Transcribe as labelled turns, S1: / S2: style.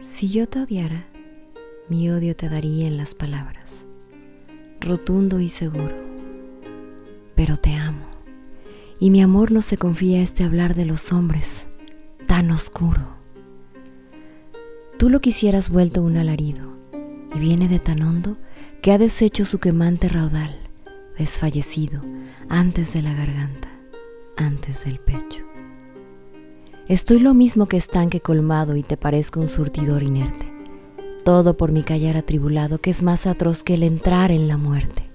S1: Si yo te odiara, mi odio te daría en las palabras, rotundo y seguro. Pero te amo, y mi amor no se confía a este hablar de los hombres, tan oscuro. Tú lo quisieras vuelto un alarido, y viene de tan hondo que ha deshecho su quemante raudal, desfallecido antes de la garganta, antes del pecho. Estoy lo mismo que estanque colmado y te parezco un surtidor inerte. Todo por mi callar atribulado que es más atroz que el entrar en la muerte.